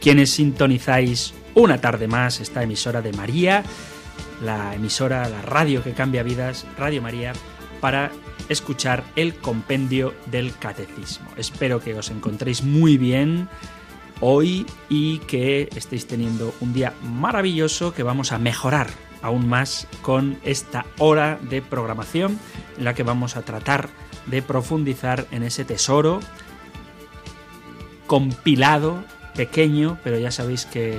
quienes sintonizáis una tarde más esta emisora de María, la emisora, la radio que cambia vidas, Radio María, para escuchar el compendio del catecismo. Espero que os encontréis muy bien hoy y que estéis teniendo un día maravilloso que vamos a mejorar aún más con esta hora de programación en la que vamos a tratar de profundizar en ese tesoro compilado, pequeño, pero ya sabéis que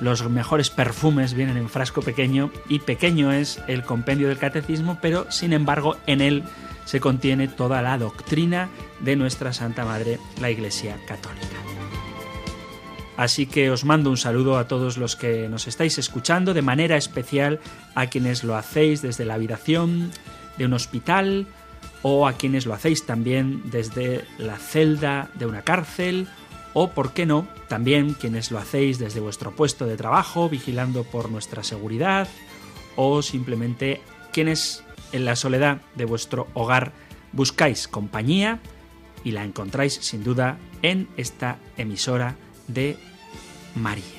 los mejores perfumes vienen en frasco pequeño y pequeño es el compendio del catecismo, pero sin embargo en él se contiene toda la doctrina de nuestra Santa Madre, la Iglesia Católica. Así que os mando un saludo a todos los que nos estáis escuchando, de manera especial a quienes lo hacéis desde la habitación de un hospital o a quienes lo hacéis también desde la celda de una cárcel o, por qué no, también quienes lo hacéis desde vuestro puesto de trabajo, vigilando por nuestra seguridad o simplemente quienes en la soledad de vuestro hogar buscáis compañía y la encontráis sin duda en esta emisora de María.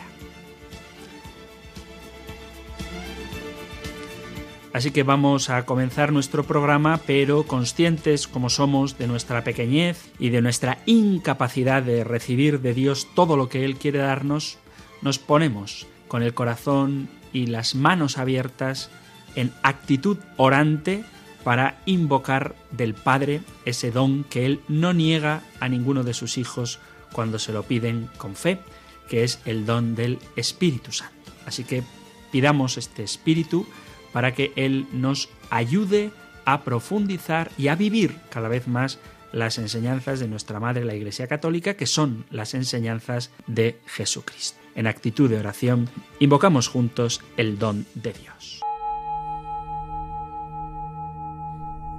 Así que vamos a comenzar nuestro programa, pero conscientes como somos de nuestra pequeñez y de nuestra incapacidad de recibir de Dios todo lo que Él quiere darnos, nos ponemos con el corazón y las manos abiertas en actitud orante para invocar del Padre ese don que Él no niega a ninguno de sus hijos cuando se lo piden con fe, que es el don del Espíritu Santo. Así que pidamos este Espíritu para que Él nos ayude a profundizar y a vivir cada vez más las enseñanzas de nuestra Madre la Iglesia Católica, que son las enseñanzas de Jesucristo. En actitud de oración, invocamos juntos el don de Dios.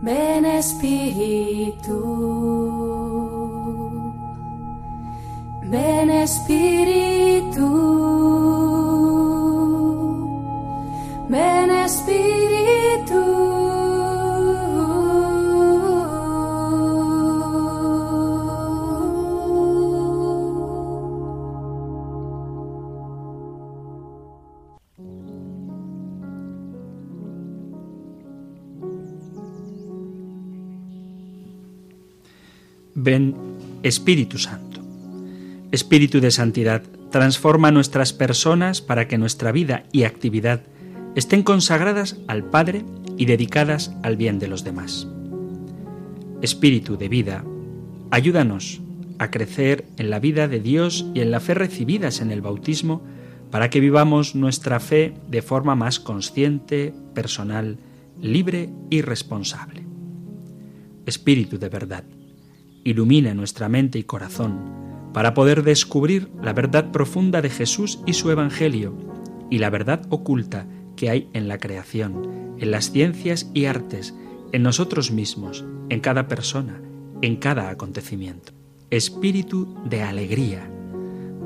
Ven Espíritu. Ven Espíritu, ven Espíritu. Ven Espíritu Santo. Espíritu de Santidad, transforma nuestras personas para que nuestra vida y actividad estén consagradas al Padre y dedicadas al bien de los demás. Espíritu de vida, ayúdanos a crecer en la vida de Dios y en la fe recibidas en el bautismo para que vivamos nuestra fe de forma más consciente, personal, libre y responsable. Espíritu de verdad, ilumina nuestra mente y corazón para poder descubrir la verdad profunda de Jesús y su Evangelio y la verdad oculta que hay en la creación, en las ciencias y artes, en nosotros mismos, en cada persona, en cada acontecimiento. Espíritu de alegría.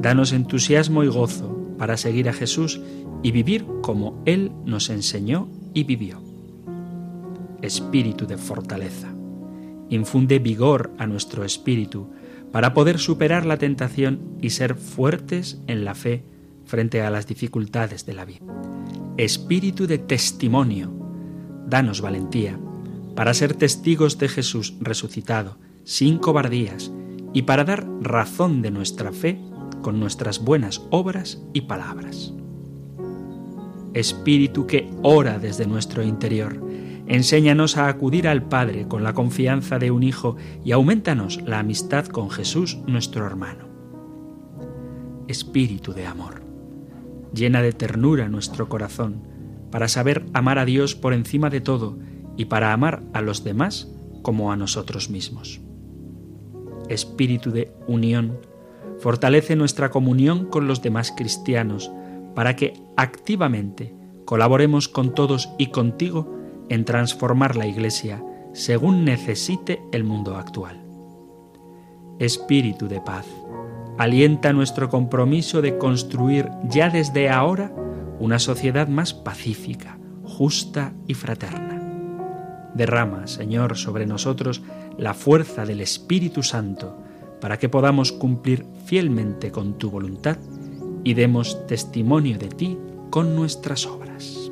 Danos entusiasmo y gozo para seguir a Jesús y vivir como Él nos enseñó y vivió. Espíritu de fortaleza. Infunde vigor a nuestro espíritu para poder superar la tentación y ser fuertes en la fe frente a las dificultades de la vida. Espíritu de testimonio, danos valentía para ser testigos de Jesús resucitado, sin cobardías, y para dar razón de nuestra fe con nuestras buenas obras y palabras. Espíritu que ora desde nuestro interior, Enséñanos a acudir al Padre con la confianza de un Hijo y aumentanos la amistad con Jesús nuestro hermano. Espíritu de amor, llena de ternura nuestro corazón para saber amar a Dios por encima de todo y para amar a los demás como a nosotros mismos. Espíritu de unión, fortalece nuestra comunión con los demás cristianos para que activamente colaboremos con todos y contigo en transformar la Iglesia según necesite el mundo actual. Espíritu de paz, alienta nuestro compromiso de construir ya desde ahora una sociedad más pacífica, justa y fraterna. Derrama, Señor, sobre nosotros la fuerza del Espíritu Santo para que podamos cumplir fielmente con tu voluntad y demos testimonio de ti con nuestras obras.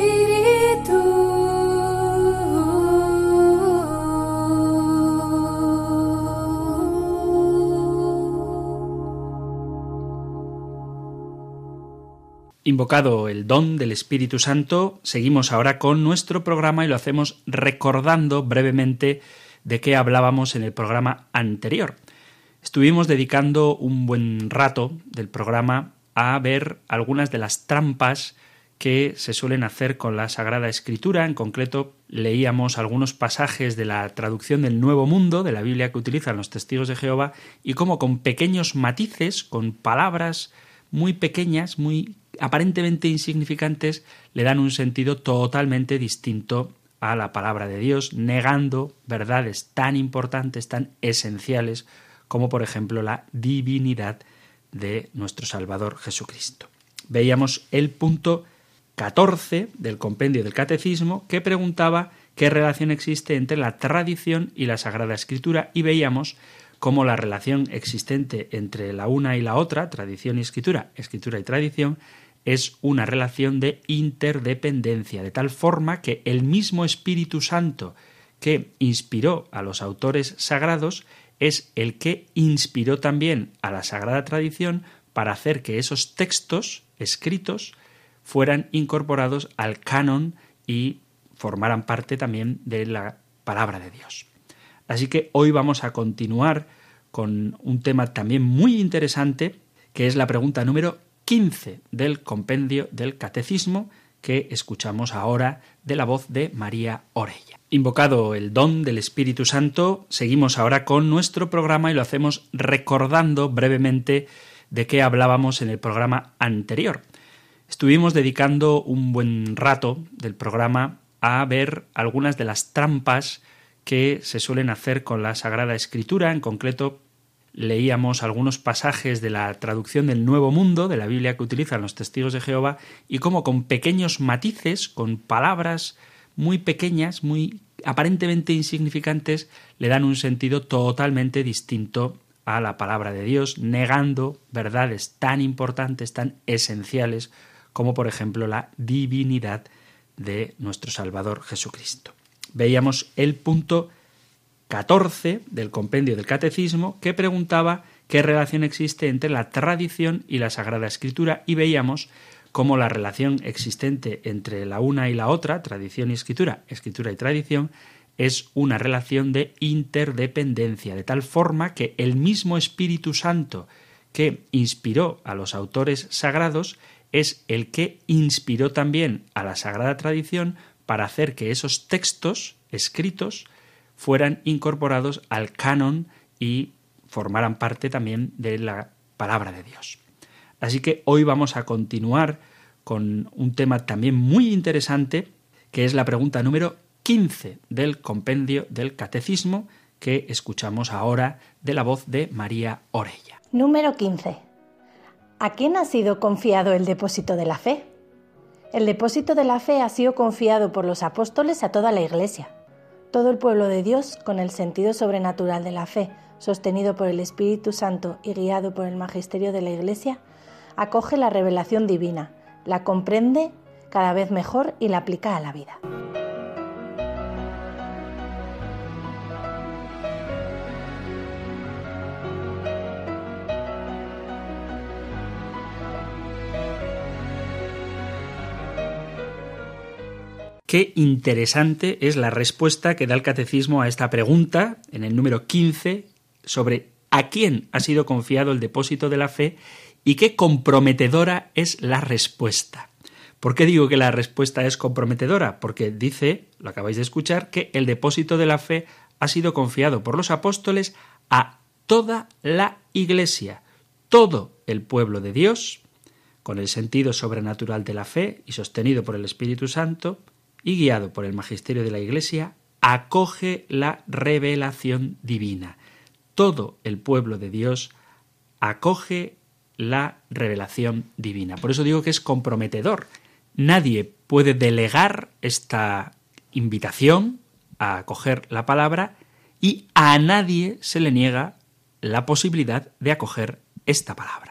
Invocado el don del Espíritu Santo, seguimos ahora con nuestro programa y lo hacemos recordando brevemente de qué hablábamos en el programa anterior. Estuvimos dedicando un buen rato del programa a ver algunas de las trampas que se suelen hacer con la Sagrada Escritura. En concreto, leíamos algunos pasajes de la traducción del Nuevo Mundo, de la Biblia que utilizan los testigos de Jehová, y cómo con pequeños matices, con palabras muy pequeñas, muy aparentemente insignificantes, le dan un sentido totalmente distinto a la palabra de Dios, negando verdades tan importantes, tan esenciales, como por ejemplo la divinidad de nuestro Salvador Jesucristo. Veíamos el punto 14 del compendio del Catecismo que preguntaba qué relación existe entre la tradición y la Sagrada Escritura y veíamos cómo la relación existente entre la una y la otra, tradición y escritura, escritura y tradición, es una relación de interdependencia, de tal forma que el mismo Espíritu Santo que inspiró a los autores sagrados es el que inspiró también a la sagrada tradición para hacer que esos textos escritos fueran incorporados al canon y formaran parte también de la palabra de Dios. Así que hoy vamos a continuar con un tema también muy interesante, que es la pregunta número 15 del compendio del Catecismo que escuchamos ahora de la voz de María Orella. Invocado el don del Espíritu Santo, seguimos ahora con nuestro programa y lo hacemos recordando brevemente de qué hablábamos en el programa anterior. Estuvimos dedicando un buen rato del programa a ver algunas de las trampas que se suelen hacer con la Sagrada Escritura, en concreto leíamos algunos pasajes de la traducción del Nuevo Mundo, de la Biblia que utilizan los testigos de Jehová, y cómo con pequeños matices, con palabras muy pequeñas, muy aparentemente insignificantes, le dan un sentido totalmente distinto a la palabra de Dios, negando verdades tan importantes, tan esenciales, como por ejemplo la divinidad de nuestro Salvador Jesucristo. Veíamos el punto 14 del compendio del Catecismo que preguntaba qué relación existe entre la tradición y la Sagrada Escritura y veíamos cómo la relación existente entre la una y la otra, tradición y escritura, escritura y tradición, es una relación de interdependencia, de tal forma que el mismo Espíritu Santo que inspiró a los autores sagrados es el que inspiró también a la sagrada tradición para hacer que esos textos escritos fueran incorporados al canon y formaran parte también de la palabra de Dios. Así que hoy vamos a continuar con un tema también muy interesante, que es la pregunta número 15 del compendio del Catecismo, que escuchamos ahora de la voz de María Orella. Número 15. ¿A quién ha sido confiado el depósito de la fe? El depósito de la fe ha sido confiado por los apóstoles a toda la Iglesia. Todo el pueblo de Dios, con el sentido sobrenatural de la fe, sostenido por el Espíritu Santo y guiado por el magisterio de la Iglesia, acoge la revelación divina, la comprende cada vez mejor y la aplica a la vida. Qué interesante es la respuesta que da el catecismo a esta pregunta en el número 15 sobre a quién ha sido confiado el depósito de la fe y qué comprometedora es la respuesta. ¿Por qué digo que la respuesta es comprometedora? Porque dice, lo acabáis de escuchar, que el depósito de la fe ha sido confiado por los apóstoles a toda la Iglesia, todo el pueblo de Dios, con el sentido sobrenatural de la fe y sostenido por el Espíritu Santo, y guiado por el magisterio de la Iglesia, acoge la revelación divina. Todo el pueblo de Dios acoge la revelación divina. Por eso digo que es comprometedor. Nadie puede delegar esta invitación a acoger la palabra y a nadie se le niega la posibilidad de acoger esta palabra.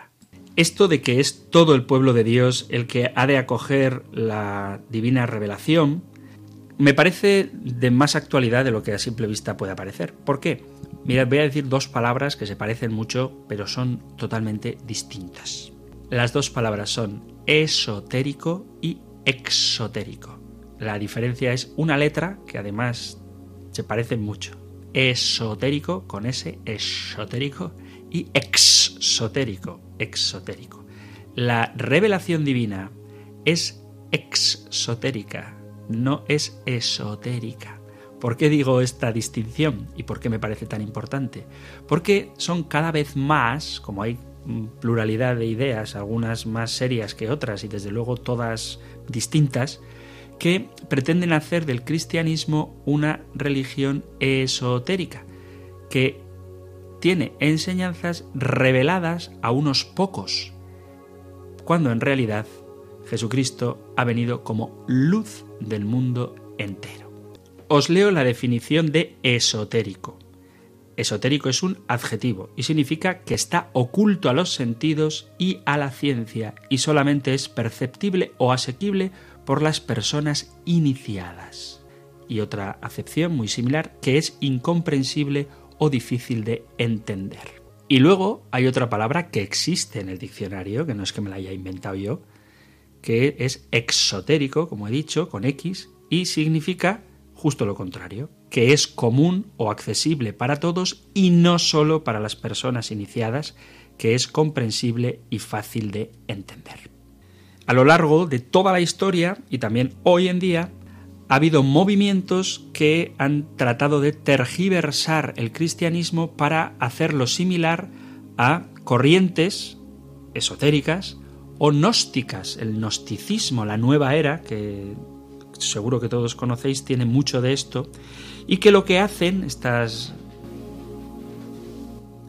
Esto de que es todo el pueblo de Dios el que ha de acoger la divina revelación, me parece de más actualidad de lo que a simple vista puede parecer. ¿Por qué? Mirad, voy a decir dos palabras que se parecen mucho, pero son totalmente distintas. Las dos palabras son esotérico y exotérico. La diferencia es una letra que además se parecen mucho. Esotérico con ese esotérico y exotérico, exotérico. La revelación divina es exotérica, no es esotérica. ¿Por qué digo esta distinción y por qué me parece tan importante? Porque son cada vez más, como hay pluralidad de ideas, algunas más serias que otras y desde luego todas distintas, que pretenden hacer del cristianismo una religión esotérica, que tiene enseñanzas reveladas a unos pocos, cuando en realidad Jesucristo ha venido como luz del mundo entero. Os leo la definición de esotérico. Esotérico es un adjetivo y significa que está oculto a los sentidos y a la ciencia y solamente es perceptible o asequible por las personas iniciadas. Y otra acepción muy similar que es incomprensible o difícil de entender. Y luego hay otra palabra que existe en el diccionario, que no es que me la haya inventado yo, que es exotérico, como he dicho, con X, y significa justo lo contrario, que es común o accesible para todos y no solo para las personas iniciadas, que es comprensible y fácil de entender. A lo largo de toda la historia y también hoy en día, ha habido movimientos que han tratado de tergiversar el cristianismo para hacerlo similar a corrientes esotéricas o gnósticas, el gnosticismo, la nueva era, que seguro que todos conocéis, tiene mucho de esto, y que lo que hacen estas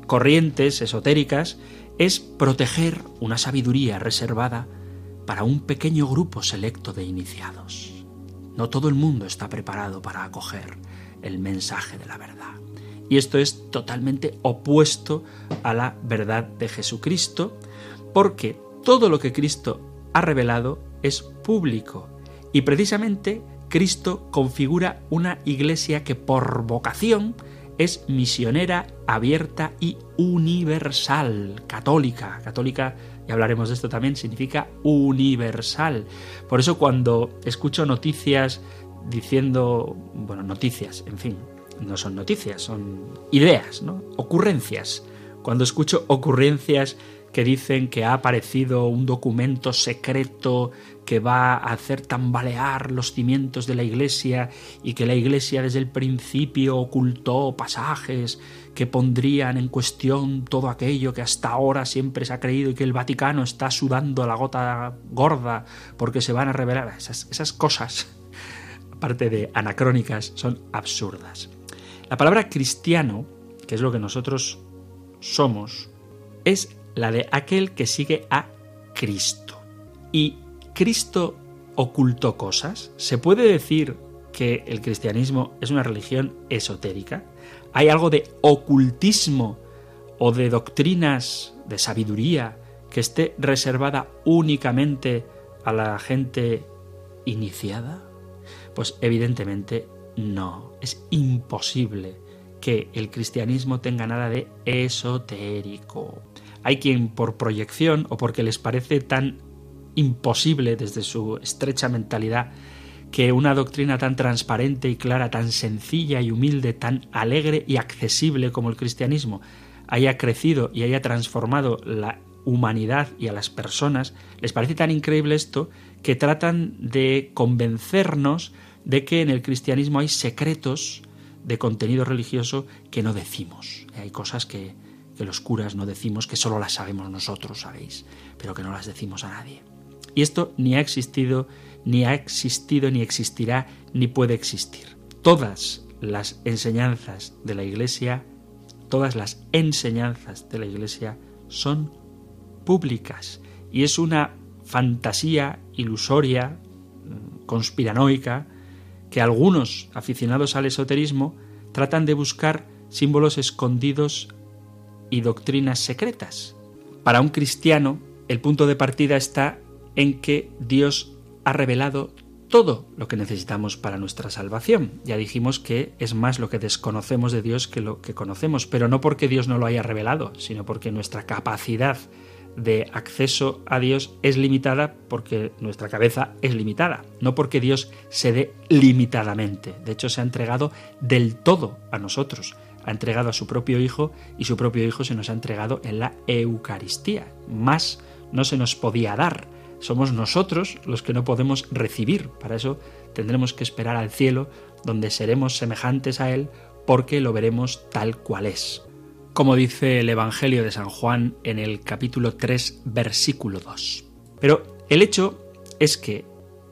corrientes esotéricas es proteger una sabiduría reservada para un pequeño grupo selecto de iniciados. No todo el mundo está preparado para acoger el mensaje de la verdad. Y esto es totalmente opuesto a la verdad de Jesucristo, porque todo lo que Cristo ha revelado es público y precisamente Cristo configura una iglesia que por vocación es misionera, abierta y universal, católica. Católica, hablaremos de esto también, significa universal. Por eso cuando escucho noticias diciendo, bueno, noticias, en fin, no son noticias, son ideas, ¿no? Ocurrencias. Cuando escucho ocurrencias que dicen que ha aparecido un documento secreto que va a hacer tambalear los cimientos de la Iglesia y que la Iglesia desde el principio ocultó pasajes que pondrían en cuestión todo aquello que hasta ahora siempre se ha creído y que el Vaticano está sudando la gota gorda porque se van a revelar. Esas, esas cosas, aparte de anacrónicas, son absurdas. La palabra cristiano, que es lo que nosotros somos, es la de aquel que sigue a Cristo. ¿Y Cristo ocultó cosas? ¿Se puede decir que el cristianismo es una religión esotérica? ¿Hay algo de ocultismo o de doctrinas de sabiduría que esté reservada únicamente a la gente iniciada? Pues evidentemente no, es imposible que el cristianismo tenga nada de esotérico. Hay quien por proyección o porque les parece tan imposible desde su estrecha mentalidad que una doctrina tan transparente y clara, tan sencilla y humilde, tan alegre y accesible como el cristianismo, haya crecido y haya transformado la humanidad y a las personas, les parece tan increíble esto que tratan de convencernos de que en el cristianismo hay secretos de contenido religioso que no decimos. Hay cosas que, que los curas no decimos, que solo las sabemos nosotros, sabéis, pero que no las decimos a nadie. Y esto ni ha existido, ni ha existido, ni existirá, ni puede existir. Todas las enseñanzas de la Iglesia, todas las enseñanzas de la Iglesia son públicas y es una fantasía ilusoria, conspiranoica, que algunos aficionados al esoterismo tratan de buscar símbolos escondidos y doctrinas secretas. Para un cristiano, el punto de partida está en que Dios ha revelado todo lo que necesitamos para nuestra salvación. Ya dijimos que es más lo que desconocemos de Dios que lo que conocemos, pero no porque Dios no lo haya revelado, sino porque nuestra capacidad de acceso a Dios es limitada porque nuestra cabeza es limitada, no porque Dios se dé limitadamente. De hecho, se ha entregado del todo a nosotros. Ha entregado a su propio Hijo y su propio Hijo se nos ha entregado en la Eucaristía. Más no se nos podía dar. Somos nosotros los que no podemos recibir. Para eso tendremos que esperar al cielo, donde seremos semejantes a Él, porque lo veremos tal cual es. Como dice el Evangelio de San Juan en el capítulo 3, versículo 2. Pero el hecho es que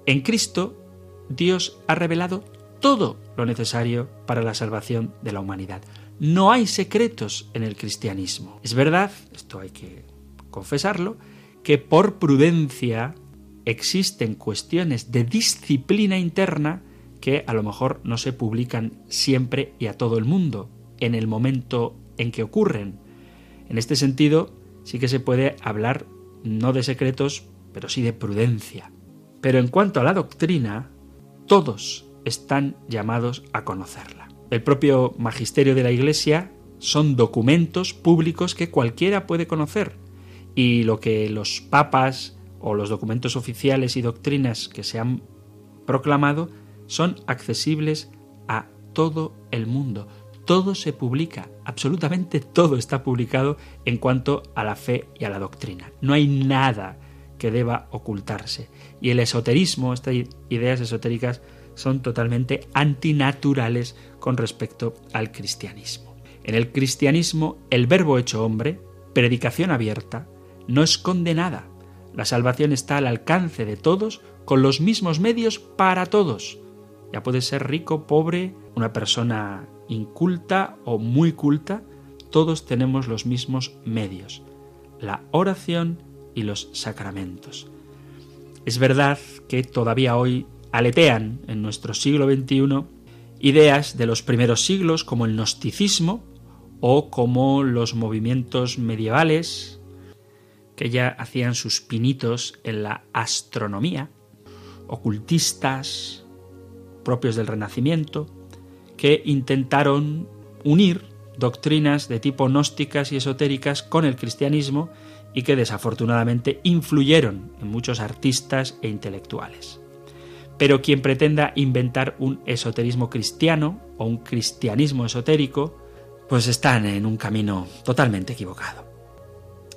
en Cristo Dios ha revelado todo lo necesario para la salvación de la humanidad. No hay secretos en el cristianismo. Es verdad, esto hay que confesarlo, que por prudencia existen cuestiones de disciplina interna que a lo mejor no se publican siempre y a todo el mundo en el momento en que ocurren. En este sentido, sí que se puede hablar no de secretos, pero sí de prudencia. Pero en cuanto a la doctrina, todos están llamados a conocerla. El propio magisterio de la Iglesia son documentos públicos que cualquiera puede conocer, y lo que los papas o los documentos oficiales y doctrinas que se han proclamado son accesibles a todo el mundo. Todo se publica, absolutamente todo está publicado en cuanto a la fe y a la doctrina. No hay nada que deba ocultarse. Y el esoterismo, estas ideas esotéricas, son totalmente antinaturales con respecto al cristianismo. En el cristianismo, el verbo hecho hombre, predicación abierta, no esconde nada. La salvación está al alcance de todos con los mismos medios para todos. Ya puede ser rico, pobre, una persona inculta o muy culta, todos tenemos los mismos medios, la oración y los sacramentos. Es verdad que todavía hoy aletean en nuestro siglo XXI ideas de los primeros siglos como el gnosticismo o como los movimientos medievales que ya hacían sus pinitos en la astronomía, ocultistas propios del Renacimiento, que intentaron unir doctrinas de tipo gnósticas y esotéricas con el cristianismo y que desafortunadamente influyeron en muchos artistas e intelectuales. Pero quien pretenda inventar un esoterismo cristiano o un cristianismo esotérico, pues están en un camino totalmente equivocado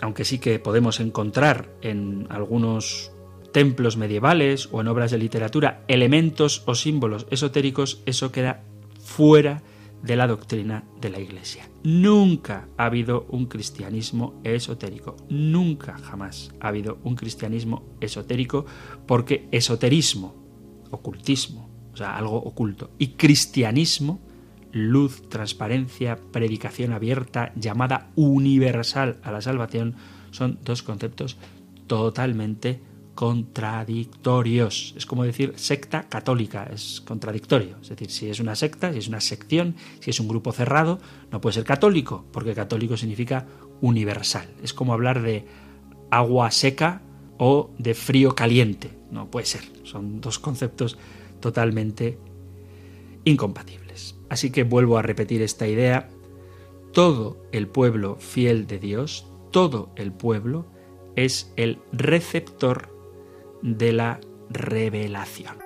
aunque sí que podemos encontrar en algunos templos medievales o en obras de literatura elementos o símbolos esotéricos, eso queda fuera de la doctrina de la Iglesia. Nunca ha habido un cristianismo esotérico, nunca jamás ha habido un cristianismo esotérico, porque esoterismo, ocultismo, o sea, algo oculto, y cristianismo luz, transparencia, predicación abierta, llamada universal a la salvación, son dos conceptos totalmente contradictorios. Es como decir secta católica, es contradictorio. Es decir, si es una secta, si es una sección, si es un grupo cerrado, no puede ser católico, porque católico significa universal. Es como hablar de agua seca o de frío caliente. No puede ser. Son dos conceptos totalmente incompatibles. Así que vuelvo a repetir esta idea. Todo el pueblo fiel de Dios, todo el pueblo, es el receptor de la revelación.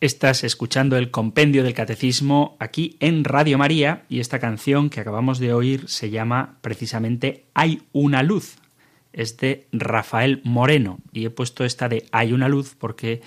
Estás escuchando el compendio del catecismo aquí en Radio María y esta canción que acabamos de oír se llama precisamente Hay una luz. Es de Rafael Moreno y he puesto esta de Hay una luz porque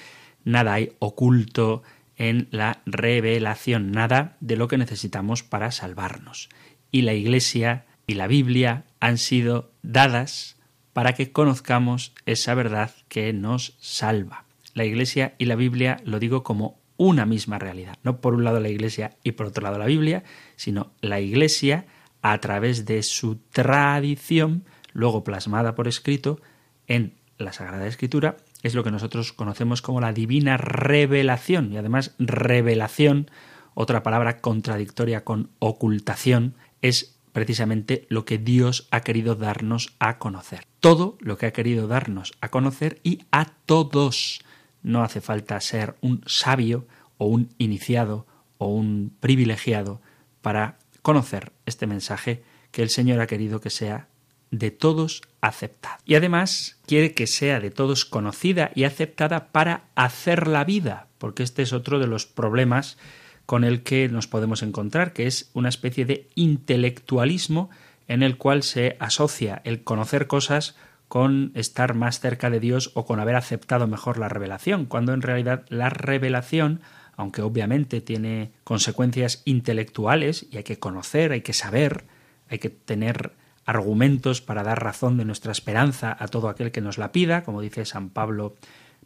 nada hay oculto en la revelación, nada de lo que necesitamos para salvarnos. Y la Iglesia y la Biblia han sido dadas para que conozcamos esa verdad que nos salva. La Iglesia y la Biblia lo digo como una misma realidad, no por un lado la Iglesia y por otro lado la Biblia, sino la Iglesia a través de su tradición, luego plasmada por escrito en la Sagrada Escritura, es lo que nosotros conocemos como la divina revelación y además revelación, otra palabra contradictoria con ocultación, es precisamente lo que Dios ha querido darnos a conocer. Todo lo que ha querido darnos a conocer y a todos. No hace falta ser un sabio o un iniciado o un privilegiado para conocer este mensaje que el Señor ha querido que sea de todos aceptada. Y además quiere que sea de todos conocida y aceptada para hacer la vida, porque este es otro de los problemas con el que nos podemos encontrar, que es una especie de intelectualismo en el cual se asocia el conocer cosas con estar más cerca de Dios o con haber aceptado mejor la revelación, cuando en realidad la revelación, aunque obviamente tiene consecuencias intelectuales y hay que conocer, hay que saber, hay que tener argumentos para dar razón de nuestra esperanza a todo aquel que nos la pida, como dice San Pablo,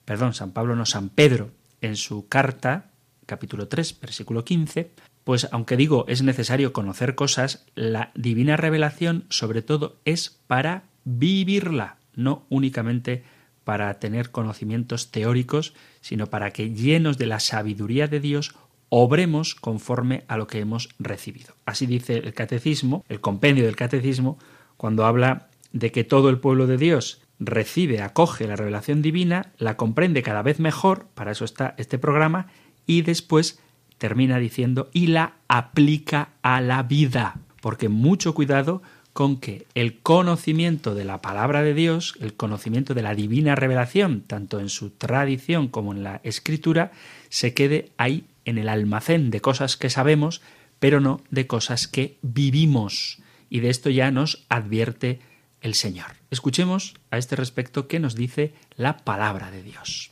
perdón, San Pablo no, San Pedro en su carta, capítulo 3, versículo 15, pues aunque digo es necesario conocer cosas, la divina revelación sobre todo es para vivirla, no únicamente para tener conocimientos teóricos, sino para que llenos de la sabiduría de Dios obremos conforme a lo que hemos recibido. Así dice el catecismo, el compendio del catecismo, cuando habla de que todo el pueblo de Dios recibe, acoge la revelación divina, la comprende cada vez mejor, para eso está este programa, y después termina diciendo y la aplica a la vida. Porque mucho cuidado con que el conocimiento de la palabra de Dios, el conocimiento de la divina revelación, tanto en su tradición como en la escritura, se quede ahí en el almacén de cosas que sabemos, pero no de cosas que vivimos. Y de esto ya nos advierte el Señor. Escuchemos a este respecto qué nos dice la palabra de Dios.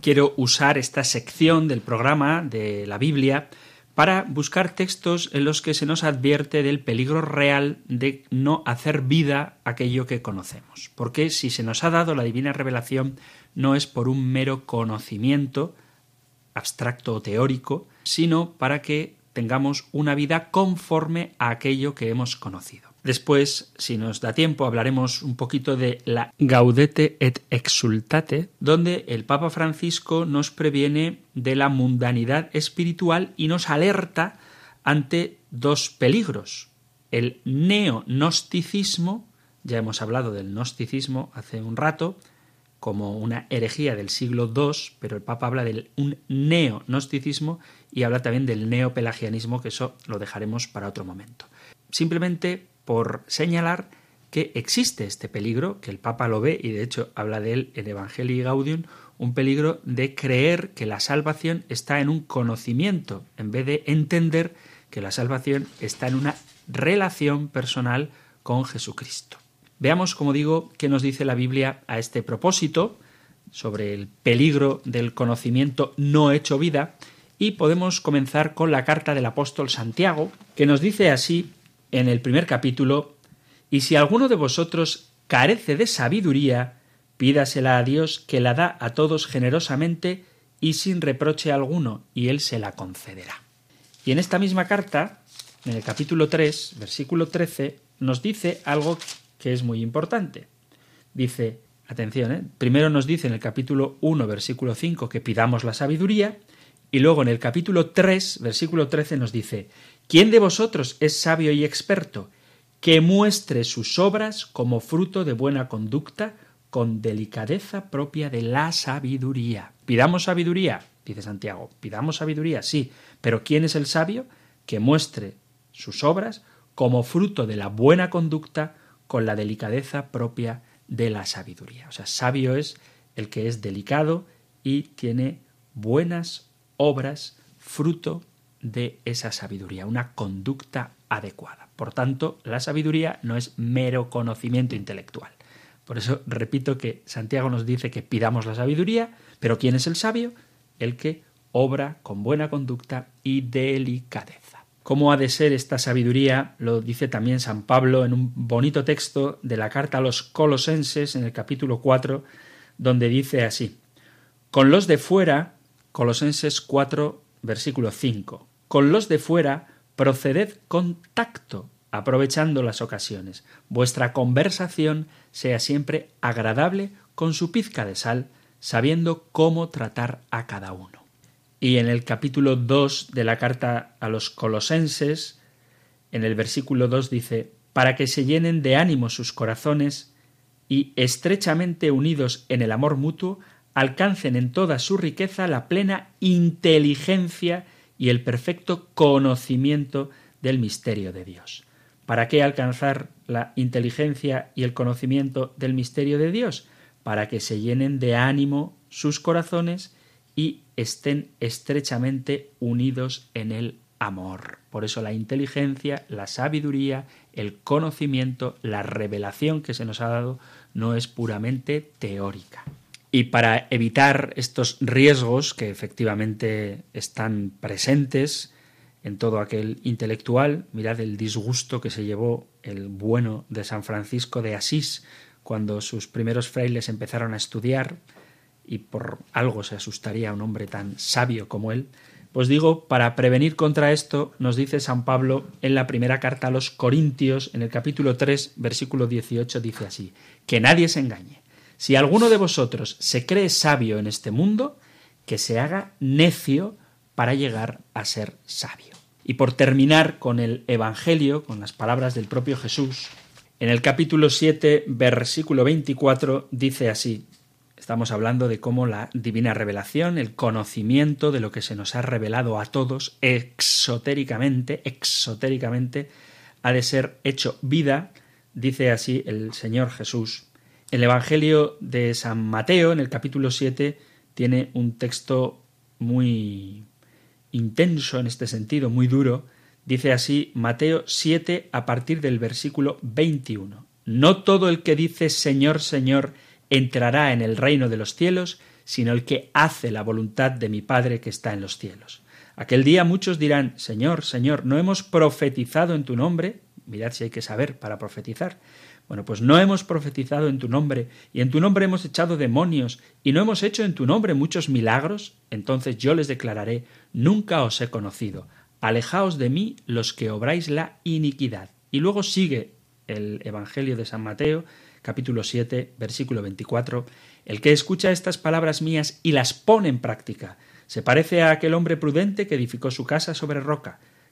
Quiero usar esta sección del programa de la Biblia para buscar textos en los que se nos advierte del peligro real de no hacer vida aquello que conocemos. Porque si se nos ha dado la divina revelación no es por un mero conocimiento abstracto o teórico, sino para que tengamos una vida conforme a aquello que hemos conocido. Después, si nos da tiempo, hablaremos un poquito de la Gaudete et Exultate, donde el Papa Francisco nos previene de la mundanidad espiritual y nos alerta ante dos peligros. El neognosticismo, ya hemos hablado del gnosticismo hace un rato, como una herejía del siglo II, pero el Papa habla de un neognosticismo y habla también del neopelagianismo, que eso lo dejaremos para otro momento. Simplemente por señalar que existe este peligro, que el Papa lo ve y de hecho habla de él en Evangelii Gaudium, un peligro de creer que la salvación está en un conocimiento, en vez de entender que la salvación está en una relación personal con Jesucristo. Veamos, como digo, qué nos dice la Biblia a este propósito sobre el peligro del conocimiento no hecho vida y podemos comenzar con la carta del apóstol Santiago, que nos dice así en el primer capítulo, y si alguno de vosotros carece de sabiduría, pídasela a Dios que la da a todos generosamente y sin reproche alguno, y Él se la concederá. Y en esta misma carta, en el capítulo 3, versículo 13, nos dice algo que es muy importante. Dice, atención, ¿eh? primero nos dice en el capítulo 1, versículo 5, que pidamos la sabiduría, y luego en el capítulo 3, versículo 13 nos dice, ¿quién de vosotros es sabio y experto? Que muestre sus obras como fruto de buena conducta, con delicadeza propia de la sabiduría. Pidamos sabiduría, dice Santiago, pidamos sabiduría, sí, pero ¿quién es el sabio? Que muestre sus obras como fruto de la buena conducta, con la delicadeza propia de la sabiduría. O sea, sabio es el que es delicado y tiene buenas obras fruto de esa sabiduría, una conducta adecuada. Por tanto, la sabiduría no es mero conocimiento intelectual. Por eso repito que Santiago nos dice que pidamos la sabiduría, pero ¿quién es el sabio? El que obra con buena conducta y delicadeza. ¿Cómo ha de ser esta sabiduría? Lo dice también San Pablo en un bonito texto de la carta a los colosenses en el capítulo 4, donde dice así, con los de fuera, Colosenses 4, versículo 5, con los de fuera, proceded con tacto, aprovechando las ocasiones. Vuestra conversación sea siempre agradable con su pizca de sal, sabiendo cómo tratar a cada uno. Y en el capítulo 2 de la carta a los colosenses, en el versículo 2 dice, para que se llenen de ánimo sus corazones y estrechamente unidos en el amor mutuo, alcancen en toda su riqueza la plena inteligencia y el perfecto conocimiento del misterio de Dios. ¿Para qué alcanzar la inteligencia y el conocimiento del misterio de Dios? Para que se llenen de ánimo sus corazones y estén estrechamente unidos en el amor. Por eso la inteligencia, la sabiduría, el conocimiento, la revelación que se nos ha dado no es puramente teórica. Y para evitar estos riesgos que efectivamente están presentes en todo aquel intelectual, mirad el disgusto que se llevó el bueno de San Francisco de Asís cuando sus primeros frailes empezaron a estudiar, y por algo se asustaría un hombre tan sabio como él, pues digo, para prevenir contra esto, nos dice San Pablo en la primera carta a los Corintios, en el capítulo 3, versículo 18, dice así, que nadie se engañe. Si alguno de vosotros se cree sabio en este mundo, que se haga necio para llegar a ser sabio. Y por terminar con el Evangelio, con las palabras del propio Jesús, en el capítulo 7, versículo 24, dice así, Estamos hablando de cómo la divina revelación, el conocimiento de lo que se nos ha revelado a todos exotéricamente, exotéricamente, ha de ser hecho vida, dice así el Señor Jesús. El Evangelio de San Mateo, en el capítulo 7, tiene un texto muy intenso en este sentido, muy duro. Dice así Mateo 7 a partir del versículo 21. No todo el que dice Señor, Señor, entrará en el reino de los cielos, sino el que hace la voluntad de mi Padre que está en los cielos. Aquel día muchos dirán, Señor, Señor, ¿no hemos profetizado en tu nombre? Mirad si hay que saber para profetizar. Bueno, pues no hemos profetizado en tu nombre, y en tu nombre hemos echado demonios, y no hemos hecho en tu nombre muchos milagros. Entonces yo les declararé, nunca os he conocido. Alejaos de mí los que obráis la iniquidad. Y luego sigue el Evangelio de San Mateo, capítulo 7, versículo 24, el que escucha estas palabras mías y las pone en práctica, se parece a aquel hombre prudente que edificó su casa sobre roca.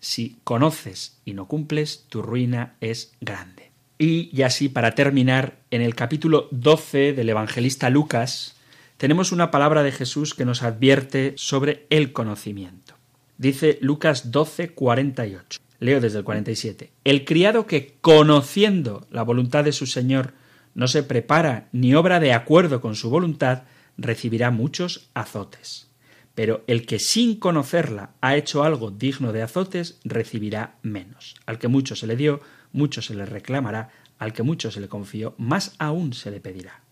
si conoces y no cumples, tu ruina es grande. Y así para terminar, en el capítulo 12 del evangelista Lucas, tenemos una palabra de Jesús que nos advierte sobre el conocimiento. Dice Lucas 12, 48. Leo desde el 47. El criado que, conociendo la voluntad de su Señor, no se prepara ni obra de acuerdo con su voluntad, recibirá muchos azotes. Pero el que sin conocerla ha hecho algo digno de azotes, recibirá menos. Al que mucho se le dio, mucho se le reclamará, al que mucho se le confió, más aún se le pedirá.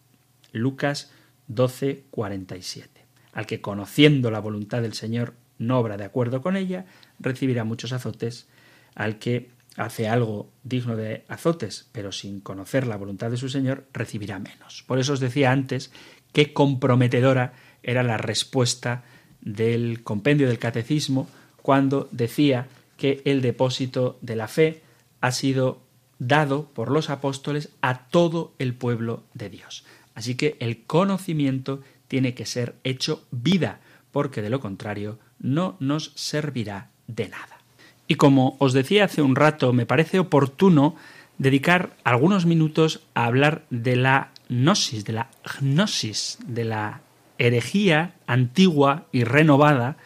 Lucas 12, 47. Al que conociendo la voluntad del Señor no obra de acuerdo con ella, recibirá muchos azotes. Al que hace algo digno de azotes, pero sin conocer la voluntad de su Señor, recibirá menos. Por eso os decía antes qué comprometedora era la respuesta del compendio del catecismo cuando decía que el depósito de la fe ha sido dado por los apóstoles a todo el pueblo de Dios. Así que el conocimiento tiene que ser hecho vida, porque de lo contrario no nos servirá de nada. Y como os decía hace un rato, me parece oportuno dedicar algunos minutos a hablar de la gnosis, de la gnosis, de la herejía antigua y renovada,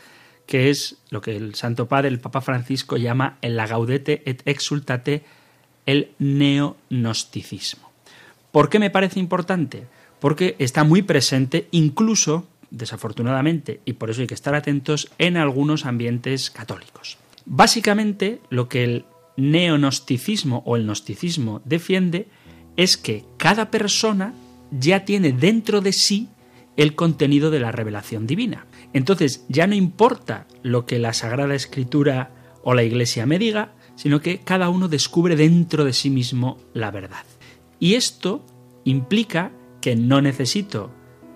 que es lo que el Santo Padre, el Papa Francisco, llama en la Gaudete et Exultate el neognosticismo. ¿Por qué me parece importante? Porque está muy presente incluso, desafortunadamente, y por eso hay que estar atentos, en algunos ambientes católicos. Básicamente, lo que el neonosticismo o el gnosticismo defiende es que cada persona ya tiene dentro de sí el contenido de la revelación divina. Entonces, ya no importa lo que la Sagrada Escritura o la Iglesia me diga, sino que cada uno descubre dentro de sí mismo la verdad. Y esto implica que no necesito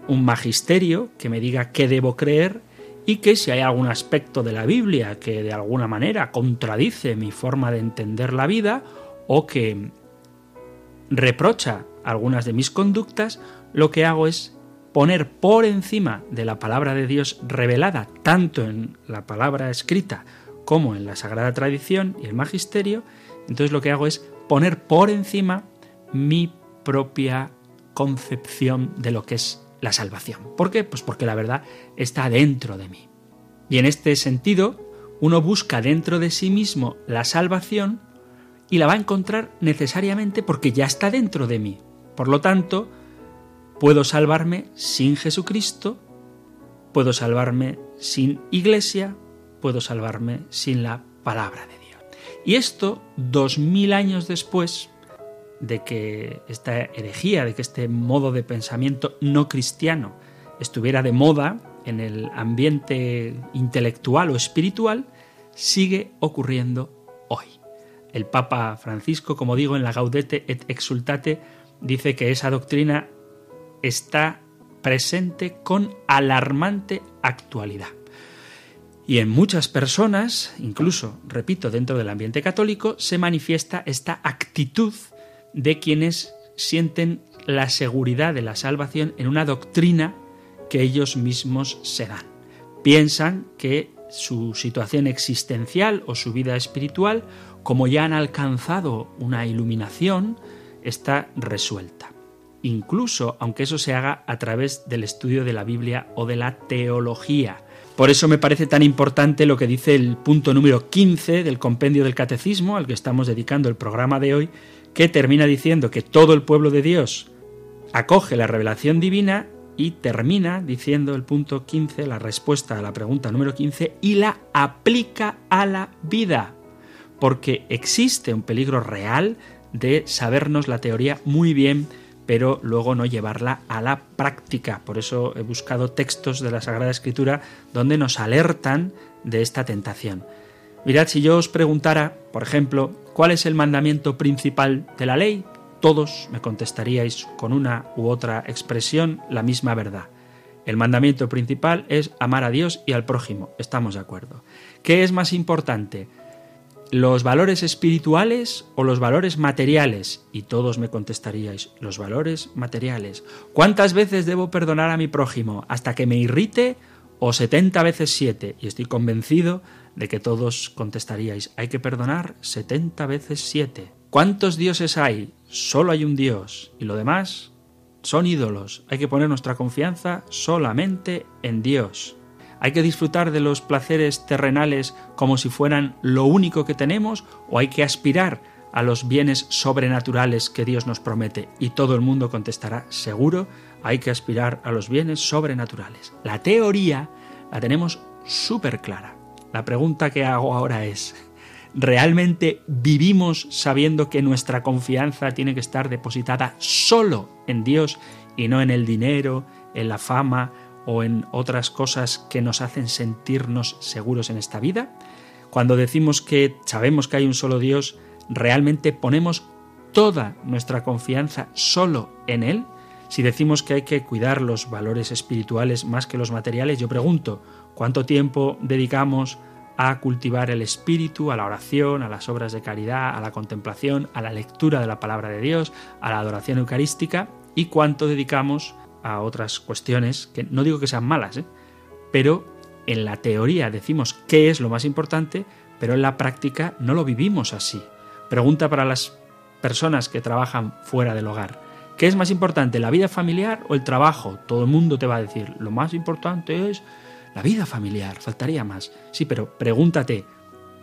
un magisterio que me diga qué debo creer y que si hay algún aspecto de la Biblia que de alguna manera contradice mi forma de entender la vida o que reprocha algunas de mis conductas, lo que hago es poner por encima de la palabra de Dios revelada tanto en la palabra escrita como en la sagrada tradición y el magisterio, entonces lo que hago es poner por encima mi propia concepción de lo que es la salvación. ¿Por qué? Pues porque la verdad está dentro de mí. Y en este sentido, uno busca dentro de sí mismo la salvación y la va a encontrar necesariamente porque ya está dentro de mí. Por lo tanto, puedo salvarme sin Jesucristo, puedo salvarme sin iglesia, puedo salvarme sin la palabra de Dios. Y esto, dos mil años después, de que esta herejía, de que este modo de pensamiento no cristiano estuviera de moda en el ambiente intelectual o espiritual, sigue ocurriendo hoy. El Papa Francisco, como digo, en la Gaudete et Exultate, dice que esa doctrina está presente con alarmante actualidad. Y en muchas personas, incluso, repito, dentro del ambiente católico, se manifiesta esta actitud de quienes sienten la seguridad de la salvación en una doctrina que ellos mismos se dan. Piensan que su situación existencial o su vida espiritual, como ya han alcanzado una iluminación, está resuelta. Incluso aunque eso se haga a través del estudio de la Biblia o de la teología. Por eso me parece tan importante lo que dice el punto número 15 del compendio del catecismo, al que estamos dedicando el programa de hoy, que termina diciendo que todo el pueblo de Dios acoge la revelación divina y termina diciendo el punto 15, la respuesta a la pregunta número 15, y la aplica a la vida, porque existe un peligro real de sabernos la teoría muy bien, pero luego no llevarla a la práctica. Por eso he buscado textos de la Sagrada Escritura donde nos alertan de esta tentación. Mirad, si yo os preguntara, por ejemplo, ¿cuál es el mandamiento principal de la ley? Todos me contestaríais con una u otra expresión la misma verdad. El mandamiento principal es amar a Dios y al prójimo. Estamos de acuerdo. ¿Qué es más importante? ¿Los valores espirituales o los valores materiales? Y todos me contestaríais, los valores materiales. ¿Cuántas veces debo perdonar a mi prójimo? ¿Hasta que me irrite? ¿O setenta veces siete? Y estoy convencido de que todos contestaríais, hay que perdonar setenta veces siete. ¿Cuántos dioses hay? Solo hay un dios. Y lo demás son ídolos. Hay que poner nuestra confianza solamente en Dios. ¿Hay que disfrutar de los placeres terrenales como si fueran lo único que tenemos o hay que aspirar a los bienes sobrenaturales que Dios nos promete? Y todo el mundo contestará, seguro, hay que aspirar a los bienes sobrenaturales. La teoría la tenemos súper clara. La pregunta que hago ahora es, ¿realmente vivimos sabiendo que nuestra confianza tiene que estar depositada solo en Dios y no en el dinero, en la fama o en otras cosas que nos hacen sentirnos seguros en esta vida? Cuando decimos que sabemos que hay un solo Dios, ¿realmente ponemos toda nuestra confianza solo en Él? Si decimos que hay que cuidar los valores espirituales más que los materiales, yo pregunto, ¿cuánto tiempo dedicamos a cultivar el espíritu, a la oración, a las obras de caridad, a la contemplación, a la lectura de la palabra de Dios, a la adoración eucarística y cuánto dedicamos a otras cuestiones que no digo que sean malas, ¿eh? pero en la teoría decimos qué es lo más importante, pero en la práctica no lo vivimos así. Pregunta para las personas que trabajan fuera del hogar. ¿Qué es más importante, la vida familiar o el trabajo? Todo el mundo te va a decir, lo más importante es la vida familiar, faltaría más. Sí, pero pregúntate,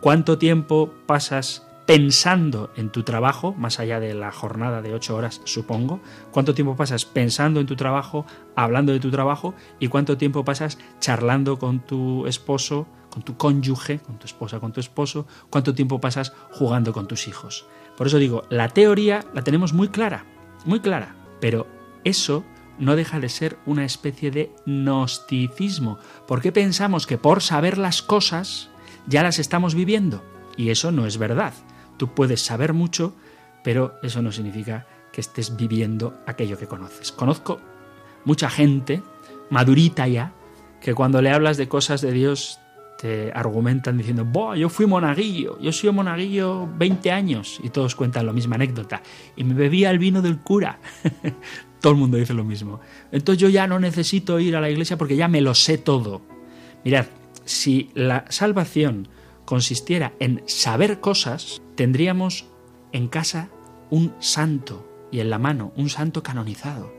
¿cuánto tiempo pasas pensando en tu trabajo, más allá de la jornada de ocho horas, supongo? ¿Cuánto tiempo pasas pensando en tu trabajo, hablando de tu trabajo? ¿Y cuánto tiempo pasas charlando con tu esposo, con tu cónyuge, con tu esposa, con tu esposo? ¿Cuánto tiempo pasas jugando con tus hijos? Por eso digo, la teoría la tenemos muy clara, muy clara, pero eso no deja de ser una especie de gnosticismo, porque pensamos que por saber las cosas ya las estamos viviendo, y eso no es verdad. Tú puedes saber mucho, pero eso no significa que estés viviendo aquello que conoces. Conozco mucha gente, madurita ya, que cuando le hablas de cosas de Dios te argumentan diciendo, Buah, yo fui monaguillo, yo soy monaguillo 20 años, y todos cuentan la misma anécdota, y me bebía el vino del cura. todo el mundo dice lo mismo. Entonces yo ya no necesito ir a la iglesia porque ya me lo sé todo. Mirad, si la salvación consistiera en saber cosas, tendríamos en casa un santo y en la mano un santo canonizado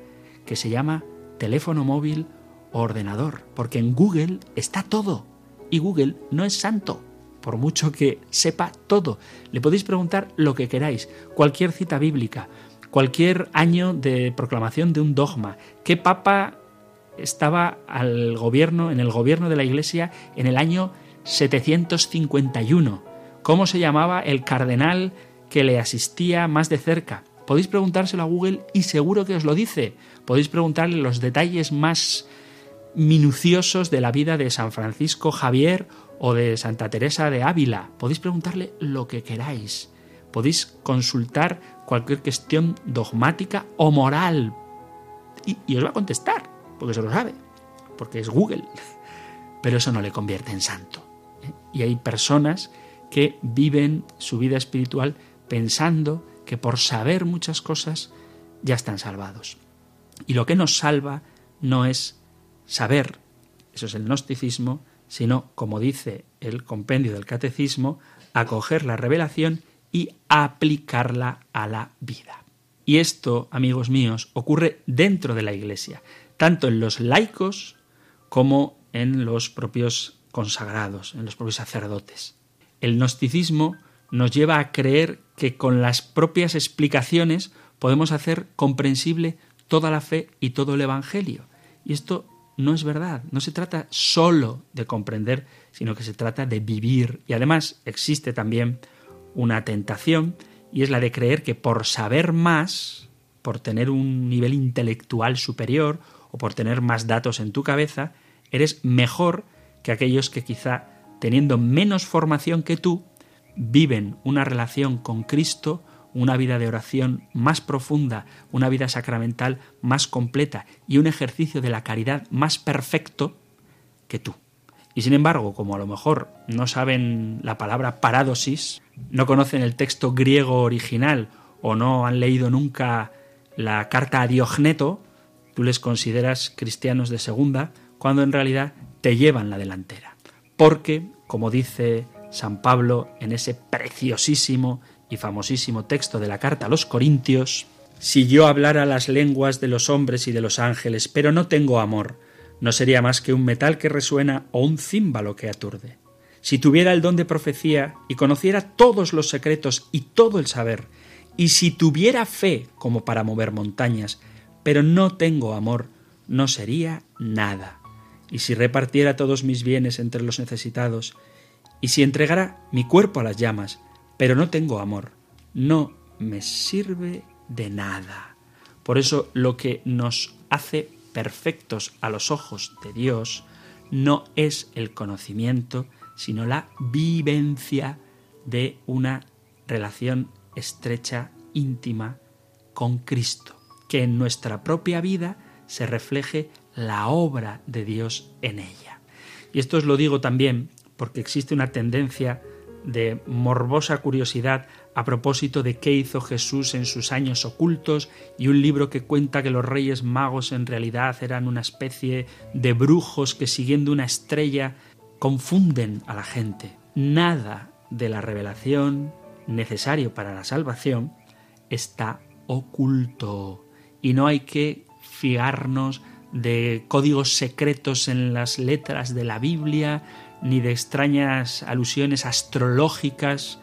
que se llama teléfono móvil o ordenador, porque en Google está todo y Google no es santo, por mucho que sepa todo. Le podéis preguntar lo que queráis, cualquier cita bíblica, cualquier año de proclamación de un dogma, qué papa estaba al gobierno en el gobierno de la Iglesia en el año 751, cómo se llamaba el cardenal que le asistía más de cerca. Podéis preguntárselo a Google y seguro que os lo dice. Podéis preguntarle los detalles más minuciosos de la vida de San Francisco Javier o de Santa Teresa de Ávila. Podéis preguntarle lo que queráis. Podéis consultar cualquier cuestión dogmática o moral. Y, os va a contestar, porque se lo sabe, porque es Google. Pero eso no le convierte en santo. Y hay personas que viven su vida espiritual pensando que por saber muchas cosas ya están salvados. Y lo que nos salva no es saber, eso es el gnosticismo, sino, como dice el compendio del catecismo, acoger la revelación y aplicarla a la vida. Y esto, amigos míos, ocurre dentro de la Iglesia, tanto en los laicos como en los propios consagrados, en los propios sacerdotes. El gnosticismo nos lleva a creer que con las propias explicaciones podemos hacer comprensible toda la fe y todo el Evangelio. Y esto no es verdad, no se trata solo de comprender, sino que se trata de vivir. Y además existe también una tentación, y es la de creer que por saber más, por tener un nivel intelectual superior o por tener más datos en tu cabeza, eres mejor que aquellos que quizá teniendo menos formación que tú, viven una relación con Cristo, una vida de oración más profunda, una vida sacramental más completa y un ejercicio de la caridad más perfecto que tú. Y sin embargo, como a lo mejor no saben la palabra paradosis, no conocen el texto griego original o no han leído nunca la carta a Diogneto, tú les consideras cristianos de segunda, cuando en realidad te llevan la delantera. Porque, como dice San Pablo en ese preciosísimo y famosísimo texto de la carta a los Corintios, si yo hablara las lenguas de los hombres y de los ángeles, pero no tengo amor, no sería más que un metal que resuena o un címbalo que aturde. Si tuviera el don de profecía y conociera todos los secretos y todo el saber, y si tuviera fe como para mover montañas, pero no tengo amor, no sería nada. Y si repartiera todos mis bienes entre los necesitados, y si entregara mi cuerpo a las llamas, pero no tengo amor, no me sirve de nada. Por eso lo que nos hace perfectos a los ojos de Dios no es el conocimiento, sino la vivencia de una relación estrecha, íntima con Cristo, que en nuestra propia vida se refleje la obra de Dios en ella. Y esto os lo digo también porque existe una tendencia de morbosa curiosidad a propósito de qué hizo Jesús en sus años ocultos y un libro que cuenta que los reyes magos en realidad eran una especie de brujos que siguiendo una estrella confunden a la gente. Nada de la revelación necesario para la salvación está oculto y no hay que fiarnos de códigos secretos en las letras de la Biblia ni de extrañas alusiones astrológicas.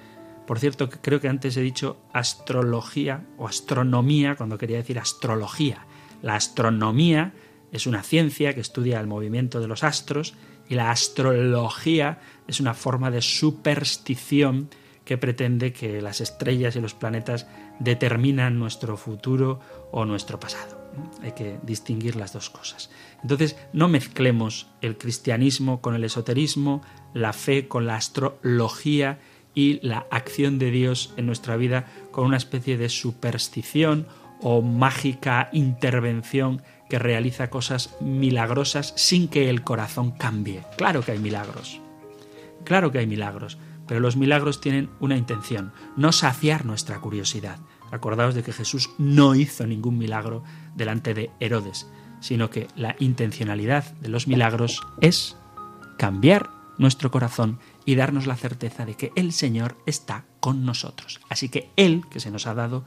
Por cierto, creo que antes he dicho astrología o astronomía cuando quería decir astrología. La astronomía es una ciencia que estudia el movimiento de los astros y la astrología es una forma de superstición que pretende que las estrellas y los planetas determinan nuestro futuro o nuestro pasado. Hay que distinguir las dos cosas. Entonces, no mezclemos el cristianismo con el esoterismo, la fe con la astrología y la acción de Dios en nuestra vida con una especie de superstición o mágica intervención que realiza cosas milagrosas sin que el corazón cambie. Claro que hay milagros. Claro que hay milagros, pero los milagros tienen una intención, no saciar nuestra curiosidad. Acordaos de que Jesús no hizo ningún milagro delante de Herodes, sino que la intencionalidad de los milagros es cambiar nuestro corazón y darnos la certeza de que el Señor está con nosotros. Así que Él, que se nos ha dado,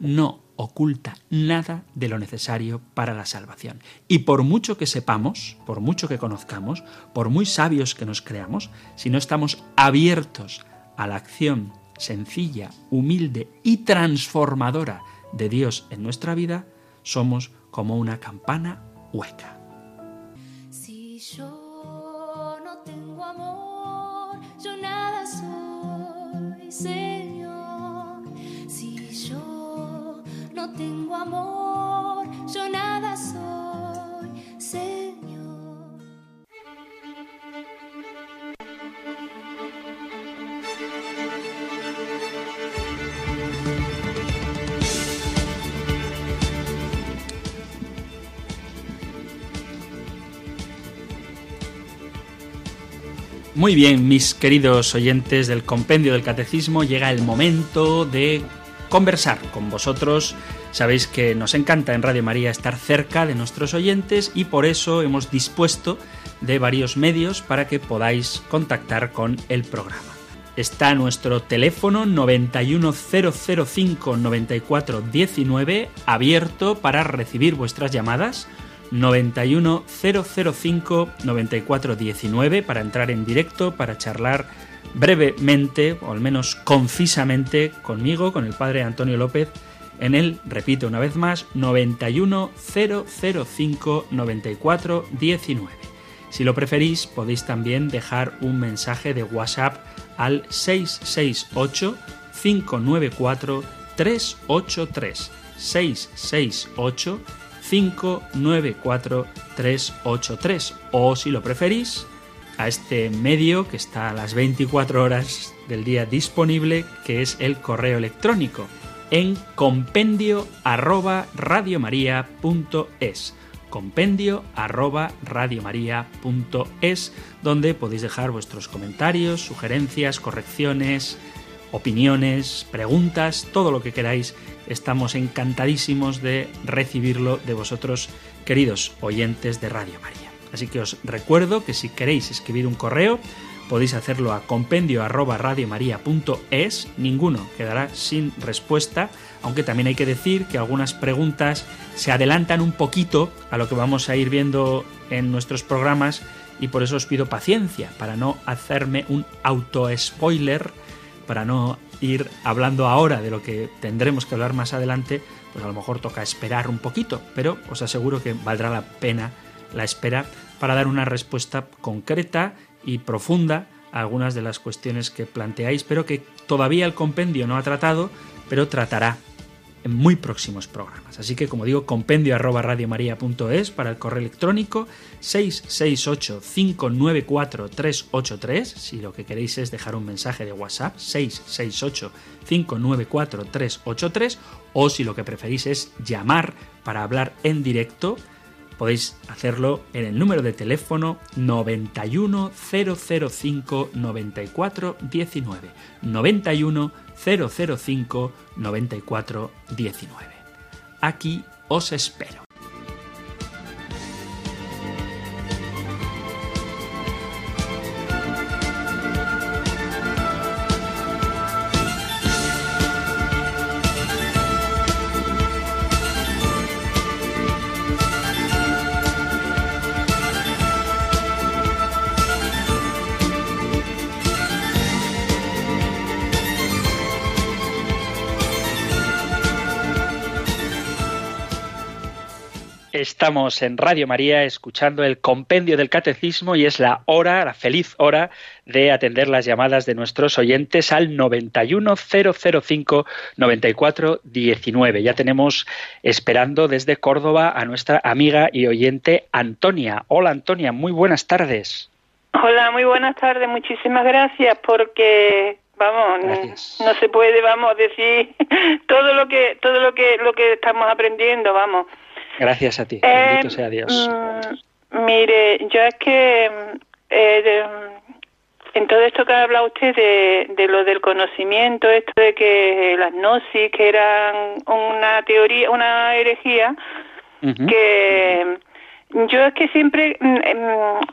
no oculta nada de lo necesario para la salvación. Y por mucho que sepamos, por mucho que conozcamos, por muy sabios que nos creamos, si no estamos abiertos a la acción sencilla, humilde y transformadora de Dios en nuestra vida, somos como una campana hueca. Si yo no tengo amor, yo nada soy, Señor. Si yo no tengo amor, yo nada soy, Señor. Muy bien, mis queridos oyentes del compendio del catecismo, llega el momento de conversar con vosotros. Sabéis que nos encanta en Radio María estar cerca de nuestros oyentes y por eso hemos dispuesto de varios medios para que podáis contactar con el programa. Está nuestro teléfono 910059419 abierto para recibir vuestras llamadas 910059419 para entrar en directo, para charlar brevemente, o al menos concisamente, conmigo, con el padre Antonio López, en el, repito una vez más, 910059419. Si lo preferís, podéis también dejar un mensaje de WhatsApp al 668 594 383 668 594-383 o si lo preferís a este medio que está a las 24 horas del día disponible que es el correo electrónico en compendio arroba radiomaria.es compendio arroba radiomaria.es donde podéis dejar vuestros comentarios, sugerencias, correcciones, opiniones, preguntas, todo lo que queráis estamos encantadísimos de recibirlo de vosotros, queridos oyentes de Radio María. Así que os recuerdo que si queréis escribir un correo, podéis hacerlo a compendio arroba radiomaria.es, ninguno quedará sin respuesta, aunque también hay que decir que algunas preguntas se adelantan un poquito a lo que vamos a ir viendo en nuestros programas y por eso os pido paciencia para no hacerme un auto-spoiler, para no ir hablando ahora de lo que tendremos que hablar más adelante, pues a lo mejor toca esperar un poquito, pero os aseguro que valdrá la pena la espera para dar una respuesta concreta y profunda a algunas de las cuestiones que planteáis, pero que todavía el compendio no ha tratado, pero tratará en muy próximos programas. Así que, como digo, compendio arroba radiomaria.es para el correo electrónico 668-594-383, si lo que queréis es dejar un mensaje de WhatsApp, 668-594-383, o si lo que preferís es llamar para hablar en directo, podéis hacerlo en el número de teléfono 91 005 94 19. 91 005 94 19. Aquí os espero. Estamos en Radio María escuchando el compendio del catecismo y es la hora, la feliz hora de atender las llamadas de nuestros oyentes al 910059419. Ya tenemos esperando desde Córdoba a nuestra amiga y oyente Antonia. Hola Antonia, muy buenas tardes. Hola, muy buenas tardes. Muchísimas gracias porque Vamos, Gracias. no se puede, vamos, decir todo lo que todo lo que lo que estamos aprendiendo, vamos. Gracias a ti. Eh, Bendito sea Dios. mm, mire, yo es que mm, eh, de- en todo esto que ha hablado usted de, de lo del conocimiento, esto de que las gnosis, que eran una teoría, una herejía, que yo es que siempre mm, em,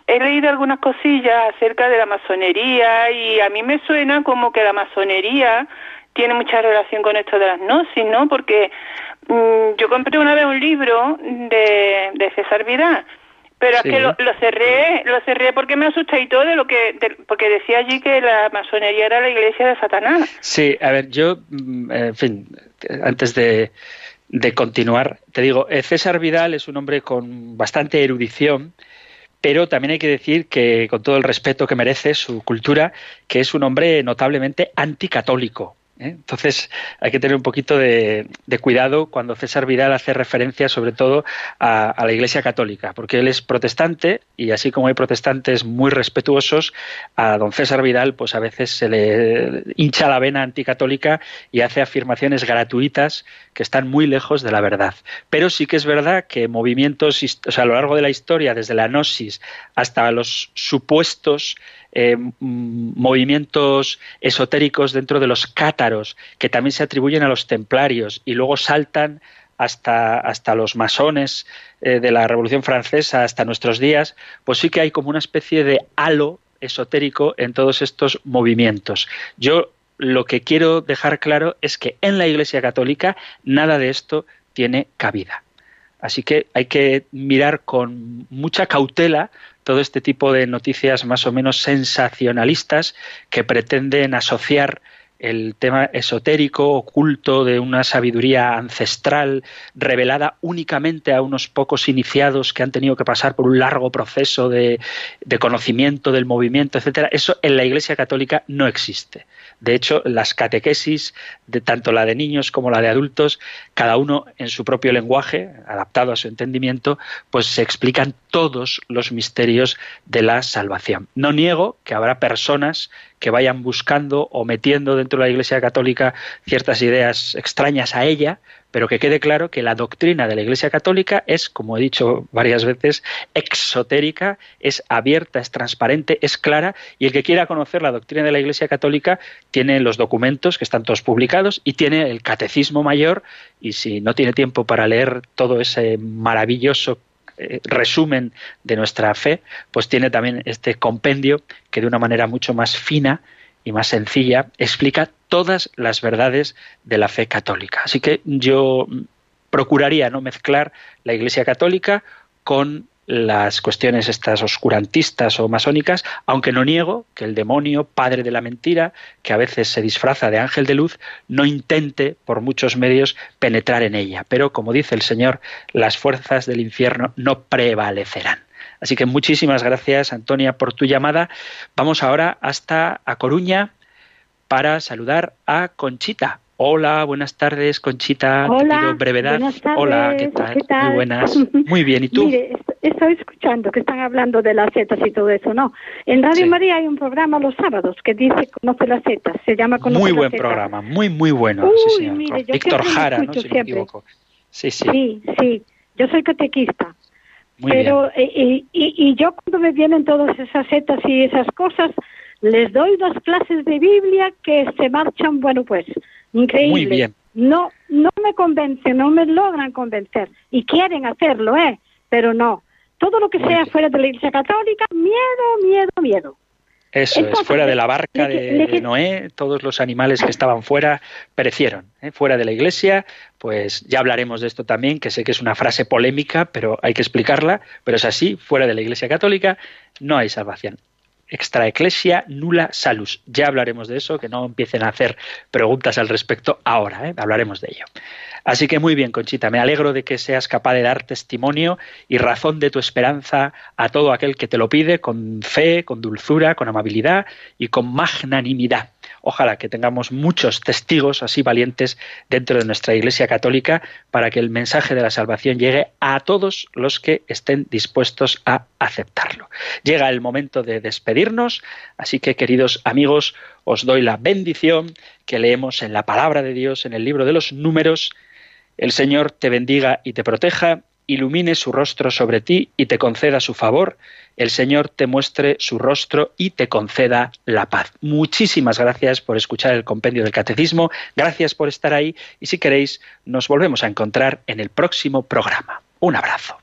he leído algunas cosillas acerca de la masonería y a mí me suena como que la masonería tiene mucha relación con esto de las gnosis, ¿no? Porque mm, yo compré una vez un libro de, de César Vidal, pero Sí. es que lo, lo cerré, lo cerré porque me asusté y todo de lo que, de- porque decía allí que la masonería era la iglesia de Satanás. Sí, a ver, yo, mm, en fin, eh, antes de, de continuar, te digo, eh, César Vidal es un hombre con bastante erudición, pero también hay que decir que, con todo el respeto que merece su cultura, que es un hombre notablemente anticatólico. ¿Eh? Entonces hay que tener un poquito de, cuidado cuando César Vidal hace referencia sobre todo a, a la Iglesia Católica, porque él es protestante y así como hay protestantes muy respetuosos, a don César Vidal pues a veces se le hincha la vena anticatólica y hace afirmaciones gratuitas que están muy lejos de la verdad. Pero sí que es verdad que movimientos, o sea, a lo largo de la historia, desde la gnosis hasta los supuestos eh, mm, movimientos esotéricos dentro de los cátaros, que también se atribuyen a los templarios y luego saltan hasta, hasta los masones eh, de la Revolución Francesa, hasta nuestros días, pues sí que hay como una especie de halo esotérico en todos estos movimientos. Yo lo que quiero dejar claro es que en la Iglesia Católica nada de esto tiene cabida. Así que hay que mirar con mucha cautela todo este tipo de noticias más o menos sensacionalistas que pretenden asociar el tema esotérico, oculto, de una sabiduría ancestral, revelada únicamente a unos pocos iniciados que han tenido que pasar por un largo proceso de, de conocimiento del movimiento, etcétera. Eso en la Iglesia Católica no existe. De hecho, las catequesis, de tanto la de niños como la de adultos, cada uno en su propio lenguaje, adaptado a su entendimiento, pues se explican todos los misterios de la salvación. No niego que habrá personas que vayan buscando o metiendo dentro de la Iglesia Católica ciertas ideas extrañas a ella, pero que quede claro que la doctrina de la Iglesia Católica es, como he dicho varias veces, exotérica, es abierta, es transparente, es clara, y el que quiera conocer la doctrina de la Iglesia Católica tiene los documentos que están todos publicados y tiene el catecismo mayor, y si no tiene tiempo para leer todo ese maravilloso eh, resumen de nuestra fe, pues tiene también este compendio que de una manera mucho más fina y más sencilla explica todas las verdades de la fe católica. Así que yo procuraría no mezclar la Iglesia católica con las cuestiones estas oscurantistas o masónicas, aunque no niego que el demonio, padre de la mentira, que a veces se disfraza de ángel de luz, no intente por muchos medios penetrar en ella. Pero, como dice el Señor, las fuerzas del infierno no prevalecerán. Así que muchísimas gracias, Antonia, por tu llamada. Vamos ahora hasta A Coruña para saludar a Conchita. Hola, buenas tardes, Conchita. Te Hola, pido brevedad. tardes, Hola, ¿qué tal? ¿qué tal? Muy buenas. Muy bien, ¿y tú? Mire, est- estoy escuchando que están hablando de las setas y todo eso, ¿no? En Radio Sí. María hay un programa los sábados que dice Conoce las setas, se llama Conoce Muy las buen setas. programa, muy, muy bueno. Uy, sí, señor. mire, yo Víctor Jara, ¿no? me equivoco. Sí, sí, Sí, sí, yo soy catequista. muy pero bien. eh, y, y, y yo cuando me vienen todas esas setas y esas cosas, les doy unas clases de Biblia que se marchan, bueno, pues, increíble. Muy bien. No, no me convencen, no me logran convencer. Y quieren hacerlo, ¿eh? Pero no. Todo lo que Muy sea bien. fuera de la iglesia católica, miedo, miedo, miedo. Eso es, fuera de la barca de Noé, todos los animales que estaban fuera perecieron. ¿eh? Fuera de la iglesia, pues ya hablaremos de esto también, que sé que es una frase polémica, pero hay que explicarla, pero es así, fuera de la iglesia católica no hay salvación. Extra ecclesia nula salus. Ya hablaremos de eso, que no empiecen a hacer preguntas al respecto ahora, ¿eh? hablaremos de ello. Así que muy bien, Conchita, me alegro de que seas capaz de dar testimonio y razón de tu esperanza a todo aquel que te lo pide con fe, con dulzura, con amabilidad y con magnanimidad. Ojalá que tengamos muchos testigos así valientes dentro de nuestra Iglesia Católica para que el mensaje de la salvación llegue a todos los que estén dispuestos a aceptarlo. Llega el momento de despedirnos, así que queridos amigos, os doy la bendición que leemos en la palabra de Dios, en el libro de los números. El Señor te bendiga y te proteja, ilumine su rostro sobre ti y te conceda su favor. El Señor te muestre su rostro y te conceda la paz. Muchísimas gracias por escuchar el compendio del Catecismo, gracias por estar ahí y si queréis nos volvemos a encontrar en el próximo programa. Un abrazo.